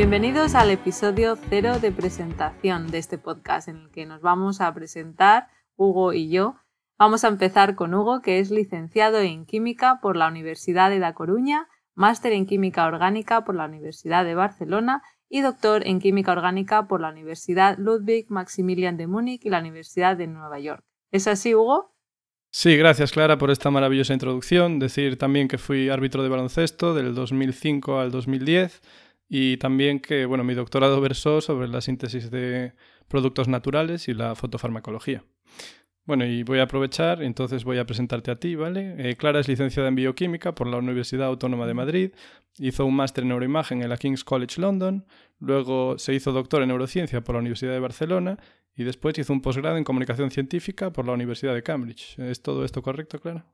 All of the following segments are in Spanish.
Bienvenidos al episodio cero de presentación de este podcast en el que nos vamos a presentar Hugo y yo. Vamos a empezar con Hugo, que es licenciado en Química por la Universidad de La Coruña, máster en Química Orgánica por la Universidad de Barcelona y doctor en Química Orgánica por la Universidad Ludwig Maximilian de Múnich y la Universidad de Nueva York. ¿Es así, Hugo? Sí, gracias Clara por esta maravillosa introducción. Decir también que fui árbitro de baloncesto del 2005 al 2010 y también que bueno, mi doctorado versó sobre la síntesis de productos naturales y la fotofarmacología. Bueno, y voy a aprovechar, entonces voy a presentarte a ti, ¿vale? Eh, Clara es licenciada en bioquímica por la Universidad Autónoma de Madrid, hizo un máster en neuroimagen en la King's College London, luego se hizo doctor en neurociencia por la Universidad de Barcelona y después hizo un posgrado en comunicación científica por la Universidad de Cambridge. ¿Es todo esto correcto, Clara?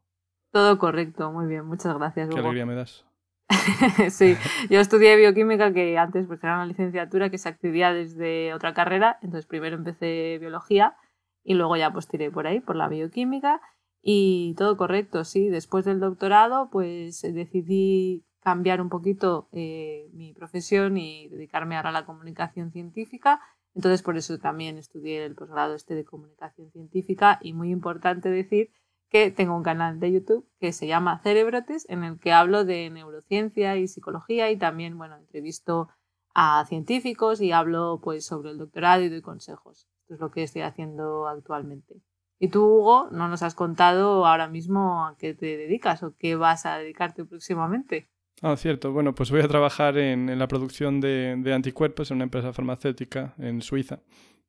Todo correcto, muy bien, muchas gracias. Qué alegría me das. sí, yo estudié bioquímica que antes pues, era una licenciatura que se accedía desde otra carrera, entonces primero empecé biología y luego ya pues tiré por ahí, por la bioquímica y todo correcto, sí. Después del doctorado pues decidí cambiar un poquito eh, mi profesión y dedicarme ahora a la comunicación científica. Entonces por eso también estudié el posgrado este de comunicación científica y muy importante decir que tengo un canal de YouTube que se llama Cerebrotes, en el que hablo de neurociencia y psicología y también, bueno, entrevisto a científicos y hablo pues sobre el doctorado y doy consejos. Esto es lo que estoy haciendo actualmente. Y tú, Hugo, no nos has contado ahora mismo a qué te dedicas o qué vas a dedicarte próximamente. Ah, cierto. Bueno, pues voy a trabajar en, la producción de, de anticuerpos en una empresa farmacéutica en Suiza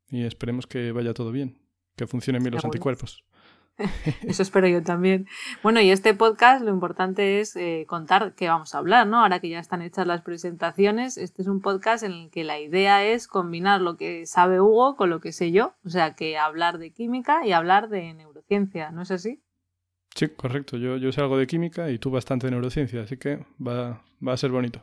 y esperemos que vaya todo bien, que funcionen bien los anticuerpos. Eso espero yo también. Bueno, y este podcast lo importante es eh, contar qué vamos a hablar, ¿no? Ahora que ya están hechas las presentaciones, este es un podcast en el que la idea es combinar lo que sabe Hugo con lo que sé yo, o sea, que hablar de química y hablar de neurociencia, ¿no es así? Sí, correcto. Yo, yo sé algo de química y tú bastante de neurociencia, así que va, va a ser bonito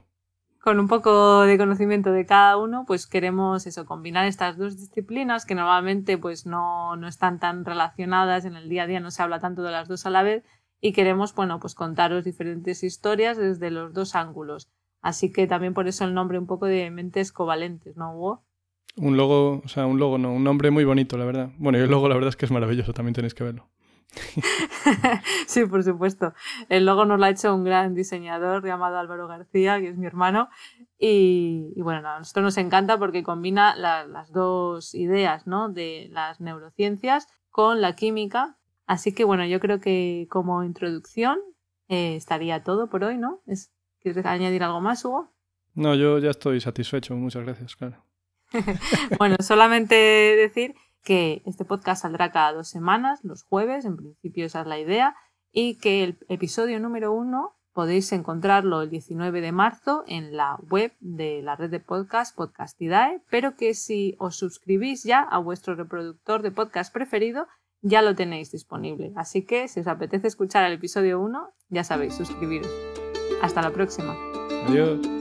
con un poco de conocimiento de cada uno, pues queremos eso, combinar estas dos disciplinas que normalmente pues no, no, están tan relacionadas en el día a día, no se habla tanto de las dos a la vez y queremos, bueno, pues contaros diferentes historias desde los dos ángulos. Así que también por eso el nombre un poco de mentes covalentes, ¿no, Hugo? Un logo, o sea, un logo, no, un nombre muy bonito, la verdad. Bueno, y el logo la verdad es que es maravilloso, también tenéis que verlo. sí, por supuesto. El logo nos lo ha hecho un gran diseñador llamado Álvaro García, que es mi hermano. Y, bueno, a nosotros nos encanta porque combina las dos ideas ¿no? de las neurociencias con la química. Así que bueno, yo creo que como introducción eh, estaría todo por hoy, ¿no? ¿Quieres añadir algo más, Hugo? No, yo ya estoy satisfecho. Muchas gracias, claro. bueno, solamente decir que este podcast saldrá cada dos semanas, los jueves, en principio esa es la idea, y que el episodio número uno podéis encontrarlo el 19 de marzo en la web de la red de podcast Podcastidae, pero que si os suscribís ya a vuestro reproductor de podcast preferido, ya lo tenéis disponible. Así que si os apetece escuchar el episodio 1, ya sabéis, suscribiros. Hasta la próxima. Adiós.